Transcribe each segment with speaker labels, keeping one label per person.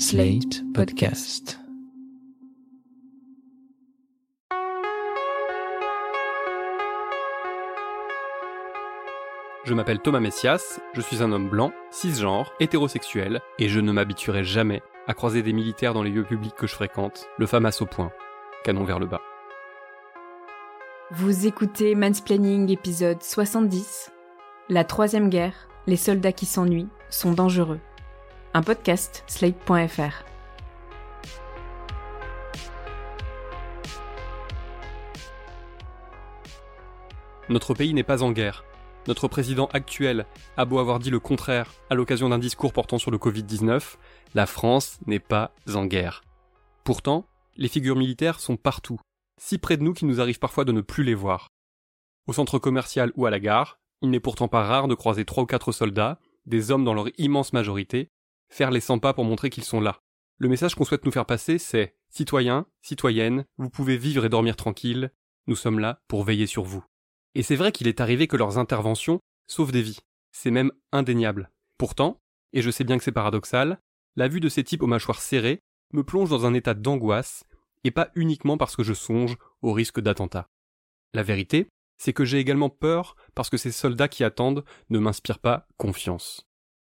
Speaker 1: Slate Podcast.
Speaker 2: Je m'appelle Thomas Messias, je suis un homme blanc, cisgenre, hétérosexuel, et je ne m'habituerai jamais à croiser des militaires dans les lieux publics que je fréquente, le FAMAS au point, canon vers le bas.
Speaker 3: Vous écoutez Mansplaining épisode 70, La troisième guerre, les soldats qui s'ennuient sont dangereux. Un podcast slate.fr.
Speaker 2: Notre pays n'est pas en guerre. Notre président actuel a beau avoir dit le contraire à l'occasion d'un discours portant sur le Covid-19, la France n'est pas en guerre. Pourtant, les figures militaires sont partout, si près de nous qu'il nous arrive parfois de ne plus les voir. Au centre commercial ou à la gare, il n'est pourtant pas rare de croiser trois ou quatre soldats, des hommes dans leur immense majorité, faire les 100 pas pour montrer qu'ils sont là. Le message qu'on souhaite nous faire passer, c'est Citoyens, citoyennes, vous pouvez vivre et dormir tranquille, nous sommes là pour veiller sur vous. Et c'est vrai qu'il est arrivé que leurs interventions sauvent des vies. C'est même indéniable. Pourtant, et je sais bien que c'est paradoxal, la vue de ces types aux mâchoires serrées me plonge dans un état d'angoisse, et pas uniquement parce que je songe au risque d'attentat. La vérité, c'est que j'ai également peur parce que ces soldats qui attendent ne m'inspirent pas confiance.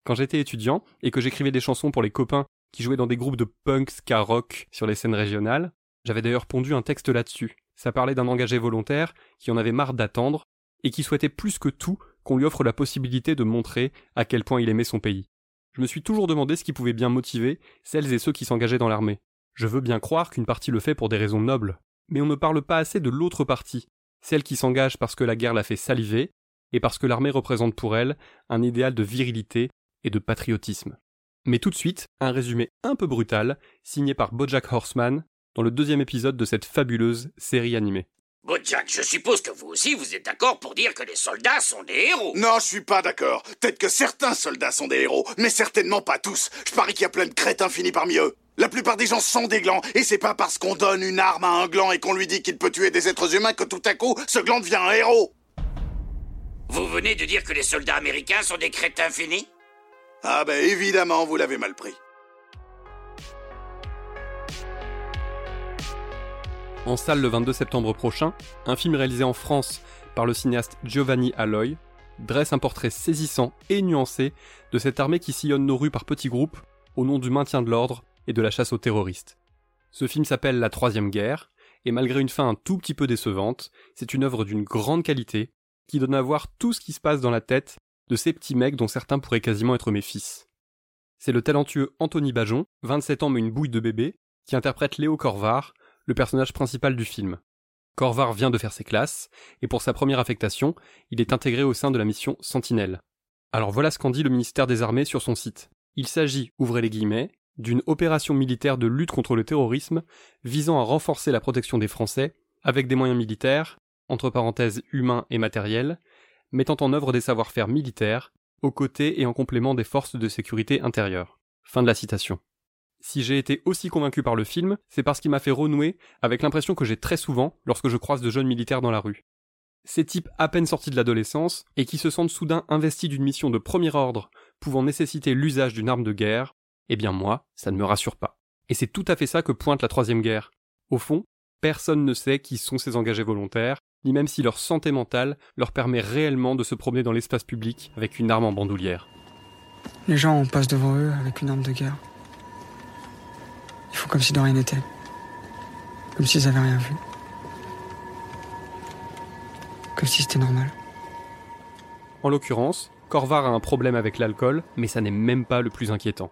Speaker 2: Quand j'étais étudiant et que j'écrivais des chansons pour les copains qui jouaient dans des groupes de punk ska rock sur les scènes régionales, j'avais d'ailleurs pondu un texte là-dessus. Ça parlait d'un engagé volontaire qui en avait marre d'attendre et qui souhaitait plus que tout qu'on lui offre la possibilité de montrer à quel point il aimait son pays. Je me suis toujours demandé ce qui pouvait bien motiver celles et ceux qui s'engageaient dans l'armée. Je veux bien croire qu'une partie le fait pour des raisons nobles, mais on ne parle pas assez de l'autre partie, celle qui s'engage parce que la guerre l'a fait saliver, et parce que l'armée représente pour elle un idéal de virilité et de patriotisme. Mais tout de suite, un résumé un peu brutal, signé par Bojack Horseman, dans le deuxième épisode de cette fabuleuse série animée.
Speaker 4: Bojack, je suppose que vous aussi vous êtes d'accord pour dire que les soldats sont des héros.
Speaker 5: Non, je suis pas d'accord. Peut-être que certains soldats sont des héros, mais certainement pas tous. Je parie qu'il y a plein de crétins finis parmi eux. La plupart des gens sont des glands, et c'est pas parce qu'on donne une arme à un gland et qu'on lui dit qu'il peut tuer des êtres humains que tout à coup, ce gland devient un héros.
Speaker 4: Vous venez de dire que les soldats américains sont des crétins finis
Speaker 5: Ah ben évidemment, vous l'avez mal pris.
Speaker 2: En salle le 22 septembre prochain, un film réalisé en France par le cinéaste Giovanni Alloy dresse un portrait saisissant et nuancé de cette armée qui sillonne nos rues par petits groupes au nom du maintien de l'ordre et de la chasse aux terroristes. Ce film s'appelle La Troisième Guerre, et malgré une fin un tout petit peu décevante, c'est une œuvre d'une grande qualité qui donne à voir tout ce qui se passe dans la tête de ces petits mecs dont certains pourraient quasiment être mes fils. C'est le talentueux Anthony Bajon, 27 ans mais une bouille de bébé, qui interprète Léo Corvar, le personnage principal du film. Corvar vient de faire ses classes, et pour sa première affectation, il est intégré au sein de la mission Sentinelle. Alors voilà ce qu'en dit le ministère des Armées sur son site. Il s'agit, ouvrez les guillemets, d'une opération militaire de lutte contre le terrorisme visant à renforcer la protection des Français avec des moyens militaires, entre parenthèses humains et matériels, mettant en œuvre des savoir-faire militaires aux côtés et en complément des forces de sécurité intérieure. Fin de la citation. Si j'ai été aussi convaincu par le film, c'est parce qu'il m'a fait renouer avec l'impression que j'ai très souvent lorsque je croise de jeunes militaires dans la rue. Ces types à peine sortis de l'adolescence et qui se sentent soudain investis d'une mission de premier ordre pouvant nécessiter l'usage d'une arme de guerre, eh bien moi, ça ne me rassure pas. Et c'est tout à fait ça que pointe la troisième guerre. Au fond, personne ne sait qui sont ces engagés volontaires, ni même si leur santé mentale leur permet réellement de se promener dans l'espace public avec une arme en bandoulière.
Speaker 6: Les gens, on passe devant eux avec une arme de guerre. Ils font comme si de rien n'était. Comme s'ils avaient rien vu. Comme si c'était normal.
Speaker 2: En l'occurrence, Corvar a un problème avec l'alcool, mais ça n'est même pas le plus inquiétant.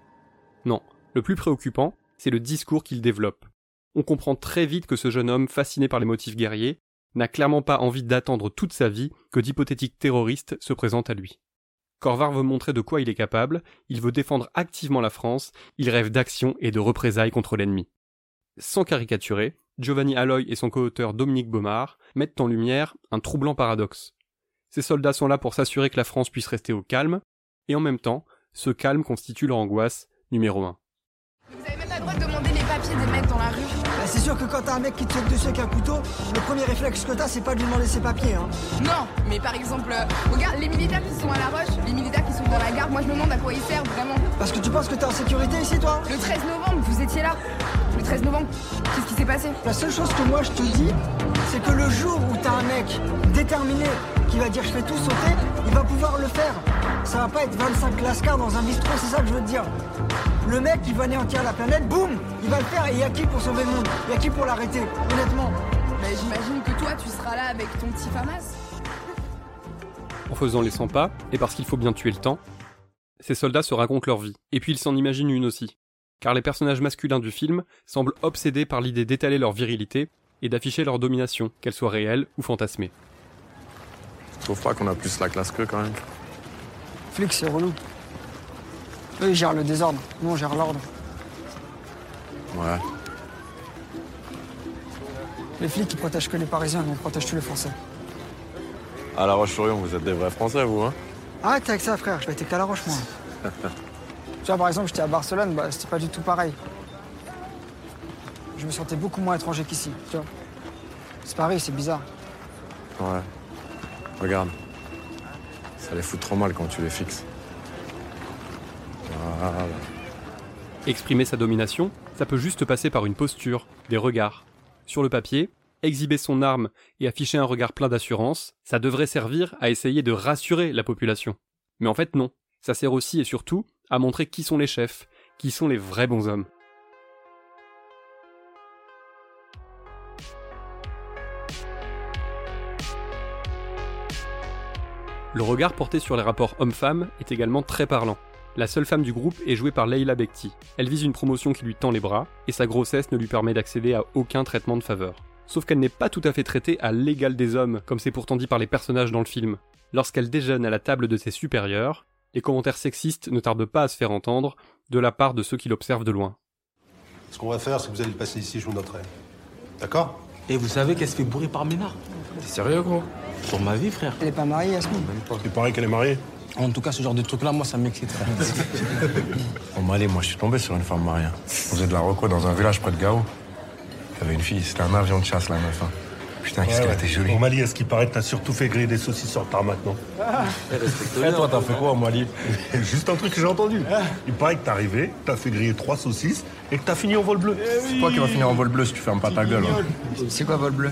Speaker 2: Non, le plus préoccupant, c'est le discours qu'il développe. On comprend très vite que ce jeune homme, fasciné par les motifs guerriers, n'a clairement pas envie d'attendre toute sa vie que d'hypothétiques terroristes se présentent à lui. Corvar veut montrer de quoi il est capable, il veut défendre activement la France, il rêve d'action et de représailles contre l'ennemi. Sans caricaturer, Giovanni Alloy et son coauteur Dominique Baumard mettent en lumière un troublant paradoxe. Ces soldats sont là pour s'assurer que la France puisse rester au calme, et en même temps, ce calme constitue leur angoisse numéro
Speaker 7: 1 des mecs dans la rue.
Speaker 8: Bah, c'est sûr que quand t'as un mec qui te saute dessus avec un couteau, le premier réflexe que t'as, c'est pas de lui demander ses papiers. Hein.
Speaker 7: Non, mais par exemple, euh, regarde, les militaires qui sont à la roche, les militaires qui sont dans la garde, moi je me demande à quoi ils servent vraiment.
Speaker 8: Parce que tu penses que t'es en sécurité ici, toi?
Speaker 7: Le 13 novembre, vous étiez là. Le 13 novembre, qu'est-ce qui s'est passé?
Speaker 8: La seule chose que moi je te dis, c'est que le jour où t'as un mec déterminé qui va dire je fais tout sauter, il va pouvoir le faire. Ça va pas être 25 lascars dans un bistrot, c'est ça que je veux te dire. Le mec qui va anéantir la planète, boum, il va le faire et il y a qui pour sauver le monde? Il y a qui pour l'arrêter Honnêtement?
Speaker 7: Bah, j'imagine que toi, tu seras là avec ton petit FAMAS.
Speaker 2: En faisant les 100 pas, et parce qu'il faut bien tuer le temps, ces soldats se racontent leur vie, et puis ils s'en imaginent une aussi. Car les personnages masculins du film semblent obsédés par l'idée d'étaler leur virilité et d'afficher leur domination, qu'elle soit réelle ou fantasmée.
Speaker 9: Tu trouves pas qu'on a plus la classe qu'eux quand même
Speaker 8: Flics, c'est relou. Eux, ils gèrent le désordre. Nous, on gère l'ordre.
Speaker 9: Ouais.
Speaker 8: Les flics, ils protègent que les Parisiens, nous, on protège tous les Français.
Speaker 9: À La Roche-sur-Yon, vous êtes des vrais Français, vous, hein
Speaker 8: Arrête avec ça, frère. Je vais être qu'à La Roche, moi. tu vois, par exemple, j'étais à Barcelone, bah, c'était pas du tout pareil. Je me sentais beaucoup moins étranger qu'ici, tu vois. C'est pareil, c'est bizarre.
Speaker 9: Ouais. Regarde. Ça les fout trop mal quand tu les fixes. Voilà.
Speaker 2: Exprimer sa domination, ça peut juste passer par une posture, des regards. Sur le papier, exhiber son arme et afficher un regard plein d'assurance, ça devrait servir à essayer de rassurer la population. Mais en fait non, ça sert aussi et surtout à montrer qui sont les chefs, qui sont les vrais bons hommes. Le regard porté sur les rapports hommes-femmes est également très parlant. La seule femme du groupe est jouée par Leila Bekti. Elle vise une promotion qui lui tend les bras, et sa grossesse ne lui permet d'accéder à aucun traitement de faveur. Sauf qu'elle n'est pas tout à fait traitée à l'égal des hommes, comme c'est pourtant dit par les personnages dans le film. Lorsqu'elle déjeune à la table de ses supérieurs, les commentaires sexistes ne tardent pas à se faire entendre de la part de ceux qui l'observent de loin.
Speaker 10: Ce qu'on va faire, c'est que vous allez passer ici, je vous noterai. D'accord?
Speaker 11: Et vous savez qu'elle se fait bourrer par Ménard?
Speaker 9: T'es sérieux, gros?
Speaker 11: Pour ma vie, frère.
Speaker 8: Elle est pas mariée, Yasmine?
Speaker 10: Il paraît qu'elle est mariée.
Speaker 11: En tout cas, ce genre de truc-là, moi, ça m'excite.
Speaker 9: Au Mali, moi, je suis tombé sur une femme mariée. On faisait de la reco dans un village près de Gao. Il y avait une fille, c'était un avion de chasse, la meuf. hein. Putain, qu'est-ce
Speaker 10: Ouais,
Speaker 9: qu'elle était jolie.
Speaker 10: Au Mali, à ce qui paraît, t'as surtout fait griller des saucisses le tarmac, non
Speaker 9: Et toi, t'as fait quoi au Mali
Speaker 10: Juste un truc que j'ai entendu. Il paraît que t'es arrivé, t'as fait griller trois saucisses et que t'as fini en vol bleu.
Speaker 9: C'est toi qui vas finir en vol bleu si tu fermes pas ta gueule. hein.
Speaker 8: C'est quoi, vol bleu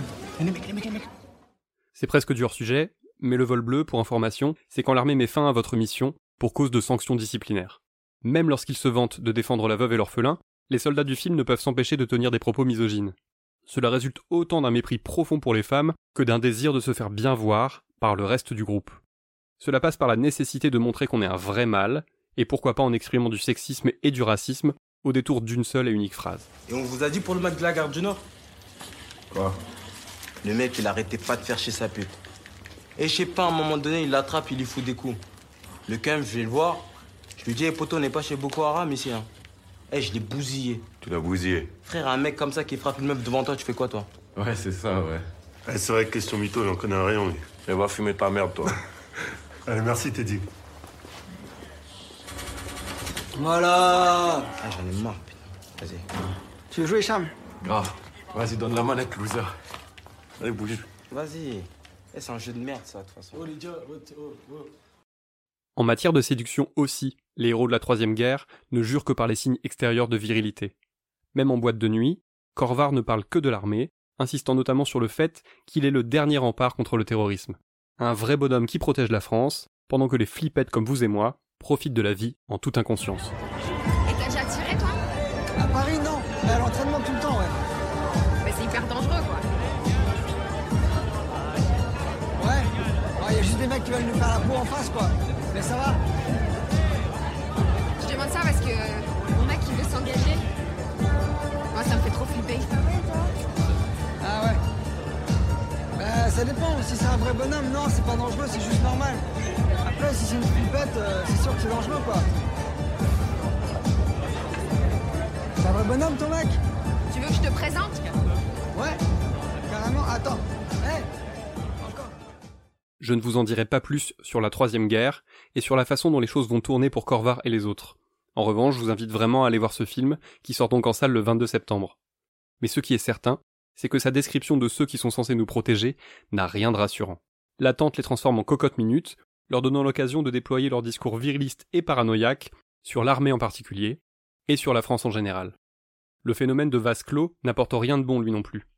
Speaker 2: C'est presque du hors-sujet, mais le vol bleu, pour information, c'est quand l'armée met fin à votre mission pour cause de sanctions disciplinaires. Même lorsqu'ils se vantent de défendre la veuve et l'orphelin, les soldats du film ne peuvent s'empêcher de tenir des propos misogynes. Cela résulte autant d'un mépris profond pour les femmes que d'un désir de se faire bien voir par le reste du groupe. Cela passe par la nécessité de montrer qu'on est un vrai mâle, et pourquoi pas en exprimant du sexisme et du racisme au détour d'une seule et unique phrase.
Speaker 11: Et on vous a dit pour le mec de la gare du Nord?
Speaker 9: Quoi?
Speaker 11: Le mec, il arrêtait pas de faire chez sa pute. Et je sais pas, à un moment donné, il l'attrape, il lui fout des coups. Le cam, je vais le voir. Je lui dis, hey, poto, on n'est pas chez Boko Haram ici. Hein. Eh, je l'ai bousillé.
Speaker 9: Tu l'as bousillé.
Speaker 11: Frère, un mec comme ça qui frappe une meuf devant toi, tu fais quoi, toi?
Speaker 9: Ouais, c'est ça, ouais.
Speaker 10: Eh, c'est vrai que question mytho, il en connaît rien, lui.
Speaker 9: Et va fumer ta merde, toi.
Speaker 10: Allez, merci, Teddy.
Speaker 8: Voilà
Speaker 11: Ah, j'en ai marre, putain. Vas-y.
Speaker 8: Tu veux jouer, Cham
Speaker 9: Grave. Vas-y, donne la manette, loser. Allez, bouge.
Speaker 11: Vas-y. Eh, c'est un jeu de merde, ça, de toute façon.
Speaker 2: En matière de séduction aussi, les héros de la Troisième Guerre ne jurent que par les signes extérieurs de virilité. Même en boîte de nuit, Corvar ne parle que de l'armée, insistant notamment sur le fait qu'il est le dernier rempart contre le terrorisme. Un vrai bonhomme qui protège la France, pendant que les flippettes comme vous et moi profitent de la vie en toute inconscience.
Speaker 8: Qui veulent nous faire la peau en face, quoi. Mais ça va.
Speaker 7: Je demande ça parce que mon mec, il veut s'engager. Moi, ça me fait trop flipper.
Speaker 8: Ah ouais. Bah, ça dépend. Si c'est un vrai bonhomme, non, c'est pas dangereux, c'est juste normal. Après, si c'est une flippette, euh, c'est sûr que c'est dangereux, quoi. C'est un vrai bonhomme, ton mec?
Speaker 7: Tu veux que je te présente?
Speaker 8: Ouais. Carrément. Attends.
Speaker 2: Je ne vous en dirai pas plus sur la Troisième Guerre et sur la façon dont les choses vont tourner pour Corvar et les autres. En revanche, je vous invite vraiment à aller voir ce film, qui sort donc en salle le 22 septembre. Mais ce qui est certain, c'est que sa description de ceux qui sont censés nous protéger n'a rien de rassurant. L'attente les transforme en cocottes minutes, leur donnant l'occasion de déployer leur discours viriliste et paranoïaque sur l'armée en particulier, et sur la France en général. Le phénomène de vase clos n'apporte rien de bon lui non plus.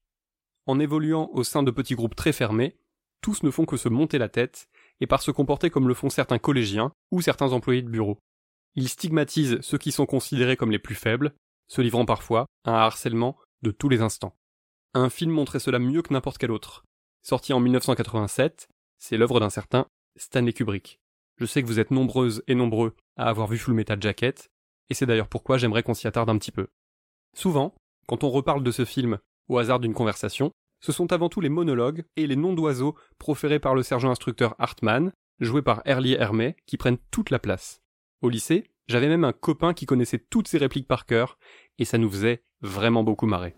Speaker 2: En évoluant au sein de petits groupes très fermés, tous ne font que se monter la tête et par se comporter comme le font certains collégiens ou certains employés de bureau. Ils stigmatisent ceux qui sont considérés comme les plus faibles, se livrant parfois à un harcèlement de tous les instants. Un film montrait cela mieux que n'importe quel autre. Sorti en 1987, c'est l'œuvre d'un certain Stanley Kubrick. Je sais que vous êtes nombreuses et nombreux à avoir vu Full Metal Jacket, et c'est d'ailleurs pourquoi j'aimerais qu'on s'y attarde un petit peu. Souvent, quand on reparle de ce film au hasard d'une conversation, ce sont avant tout les monologues et les noms d'oiseaux proférés par le sergent instructeur Hartmann, joué par Early Hermé, qui prennent toute la place. Au lycée, j'avais même un copain qui connaissait toutes ses répliques par cœur, et ça nous faisait vraiment beaucoup marrer.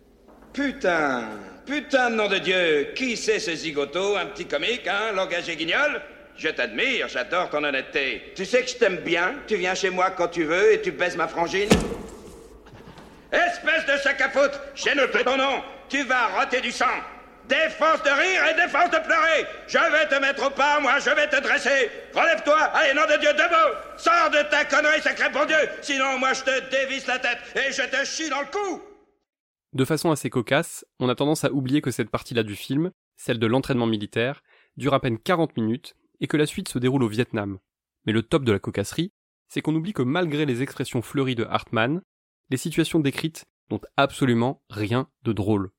Speaker 12: Putain, putain de nom de Dieu, qui c'est ce zigoto, un petit comique, hein, langage et guignol? Je t'admire, j'adore ton honnêteté. Tu sais que je t'aime bien, tu viens chez moi quand tu veux et tu baises ma frangine Espèce de sac à foutre, j'ai noté ton nom, tu vas rater du sang. Défense de rire et défense de pleurer. Je vais te mettre au pas, moi, je vais te dresser. Relève-toi, allez, nom de Dieu, debout. Sors de ta connerie, sacré bon Dieu. Sinon, moi, je te dévisse la tête et je te chie dans le cou.
Speaker 2: De façon assez cocasse, on a tendance à oublier que cette partie-là du film, celle de l'entraînement militaire, dure à peine 40 minutes et que la suite se déroule au Vietnam. Mais le top de la cocasserie, c'est qu'on oublie que malgré les expressions fleuries de Hartmann, les situations décrites n'ont absolument rien de drôle.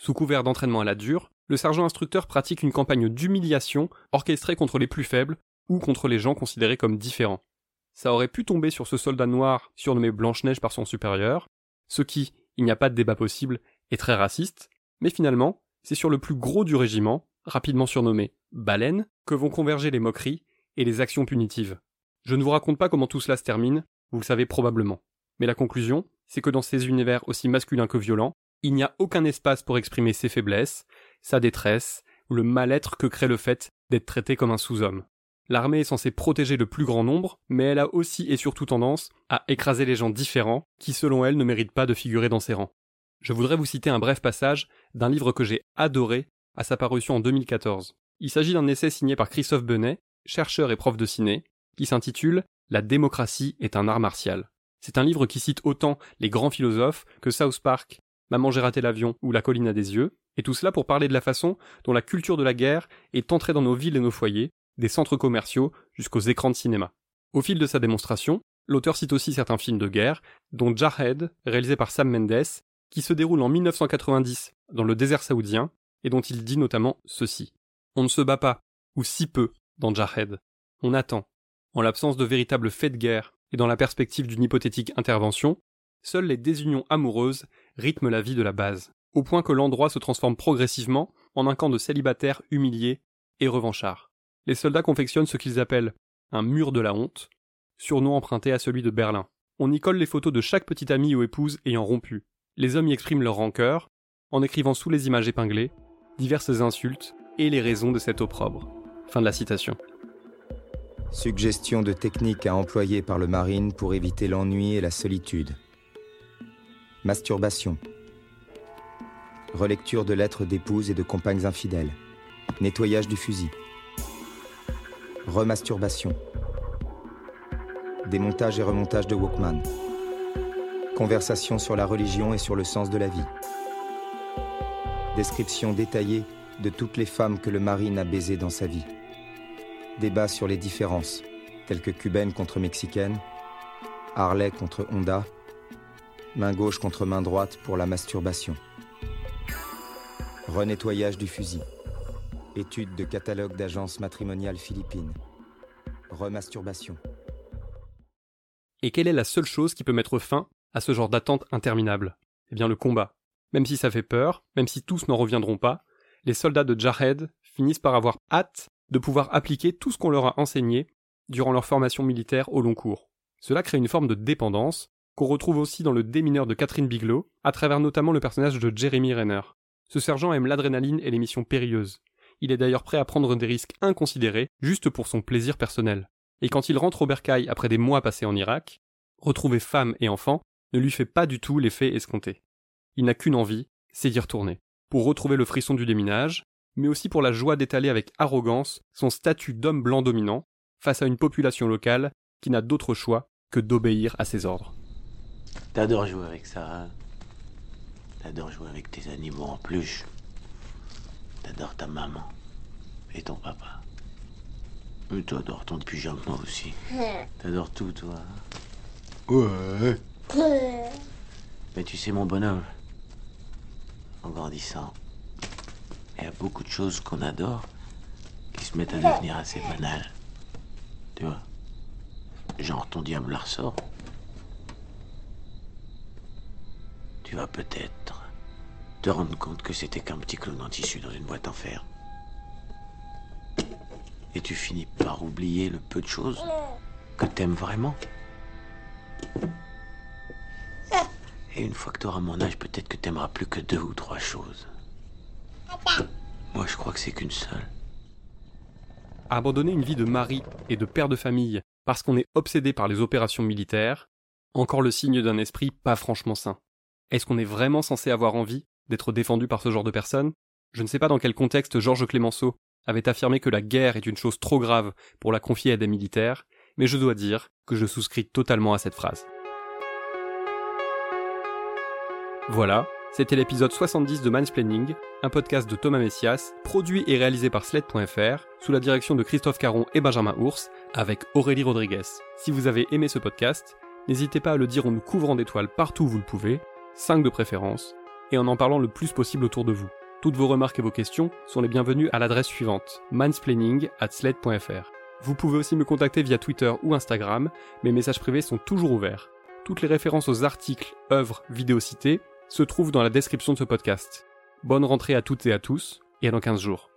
Speaker 2: Sous couvert d'entraînement à la dure, le sergent instructeur pratique une campagne d'humiliation orchestrée contre les plus faibles ou contre les gens considérés comme différents. Ça aurait pu tomber sur ce soldat noir surnommé Blanche-Neige par son supérieur, ce qui, il n'y a pas de débat possible, est très raciste, mais finalement, c'est sur le plus gros du régiment, rapidement surnommé Baleine, que vont converger les moqueries et les actions punitives. Je ne vous raconte pas comment tout cela se termine, vous le savez probablement. Mais la conclusion, c'est que dans ces univers aussi masculins que violents, il n'y a aucun espace pour exprimer ses faiblesses, sa détresse, ou le mal-être que crée le fait d'être traité comme un sous-homme. L'armée est censée protéger le plus grand nombre, mais elle a aussi et surtout tendance à écraser les gens différents qui, selon elle, ne méritent pas de figurer dans ses rangs. Je voudrais vous citer un bref passage d'un livre que j'ai adoré à sa parution en 2014. Il s'agit d'un essai signé par Christophe Benet, chercheur et prof de ciné, qui s'intitule La démocratie est un art martial. C'est un livre qui cite autant les grands philosophes que South Park, Maman j'ai raté l'avion ou La colline à des yeux, et tout cela pour parler de la façon dont la culture de la guerre est entrée dans nos villes et nos foyers, des centres commerciaux jusqu'aux écrans de cinéma. Au fil de sa démonstration, l'auteur cite aussi certains films de guerre, dont Jarhead, réalisé par Sam Mendes, qui se déroule en 1990 dans le désert saoudien, et dont il dit notamment ceci. On ne se bat pas, ou si peu, dans Jarhead. On attend. En l'absence de véritables faits de guerre et dans la perspective d'une hypothétique intervention, seules les désunions amoureuses rythment la vie de la base, au point que l'endroit se transforme progressivement en un camp de célibataires humiliés et revanchards. Les soldats confectionnent ce qu'ils appellent un mur de la honte, surnom emprunté à celui de Berlin. On y colle les photos de chaque petite amie ou épouse ayant rompu. Les hommes y expriment leur rancœur, en écrivant sous les images épinglées diverses insultes et les raisons de cet opprobre.
Speaker 13: Suggestion de techniques à employer par le marine pour éviter l'ennui et la solitude. Masturbation. Relecture de lettres d'épouses et de compagnes infidèles. Nettoyage du fusil. Remasturbation. Démontage et remontage de Walkman. Conversation sur la religion et sur le sens de la vie. Description détaillée de toutes les femmes que le marine a baisées dans sa vie. Débat sur les différences, telles que cubaine contre mexicaine, Harley contre Honda, main gauche contre main droite pour la masturbation. Renettoyage du fusil. Étude de catalogue d'agences matrimoniales philippines. Remasturbation.
Speaker 2: Et quelle est la seule chose qui peut mettre fin à ce genre d'attente interminable? Eh bien le combat. Même si ça fait peur, même si tous n'en reviendront pas, les soldats de Jarhead finissent par avoir hâte de pouvoir appliquer tout ce qu'on leur a enseigné durant leur formation militaire au long cours. Cela crée une forme de dépendance qu'on retrouve aussi dans le démineur de Catherine Bigelow, à travers notamment le personnage de Jeremy Renner. Ce sergent aime l'adrénaline et les missions périlleuses. Il est d'ailleurs prêt à prendre des risques inconsidérés juste pour son plaisir personnel. Et quand il rentre au bercail après des mois passés en Irak, retrouver femme et enfant ne lui fait pas du tout l'effet escompté. Il n'a qu'une envie, c'est d'y retourner, pour retrouver le frisson du déminage, mais aussi pour la joie d'étaler avec arrogance son statut d'homme blanc dominant face à une population locale qui n'a d'autre choix que d'obéir à ses ordres.
Speaker 14: T'adores jouer avec ça, hein T'adores jouer avec tes animaux en peluche. T'adores ta maman et ton papa. Et t'adores ton pyjama aussi. T'adores tout, toi. Ouais. Mais tu sais, mon bonhomme, en grandissant, il y a beaucoup de choses qu'on adore qui se mettent à devenir assez banales. Tu vois? Genre ton diable la ressort. Tu vas peut-être te rendre compte que c'était qu'un petit clown en tissu dans une boîte en fer. Et tu finis par oublier le peu de choses que t'aimes vraiment. Et une fois que t'auras mon âge, peut-être que t'aimeras plus que deux ou trois choses. Moi, je crois que c'est qu'une seule.
Speaker 2: Abandonner une vie de mari et de père de famille parce qu'on est obsédé par les opérations militaires, encore le signe d'un esprit pas franchement sain. Est-ce qu'on est vraiment censé avoir envie d'être défendu par ce genre de personnes? Je ne sais pas dans quel contexte Georges Clémenceau avait affirmé que la guerre est une chose trop grave pour la confier à des militaires, mais je dois dire que je souscris totalement à cette phrase. Voilà, c'était l'épisode 70 de Mansplaining, un podcast de Thomas Messias, produit et réalisé par Sled.fr, sous la direction de Christophe Caron et Benjamin Ours, avec Aurélie Rodriguez. Si vous avez aimé ce podcast, n'hésitez pas à le dire en nous couvrant d'étoiles partout où vous le pouvez, 5 de préférence, et en en parlant le plus possible autour de vous. Toutes vos remarques et vos questions sont les bienvenues à l'adresse suivante mansplaining at sled.fr. Vous pouvez aussi me contacter via Twitter ou Instagram, mes messages privés sont toujours ouverts. Toutes les références aux articles, œuvres, vidéos citées se trouvent dans la description de ce podcast. Bonne rentrée à toutes et à tous, et dans 15 jours.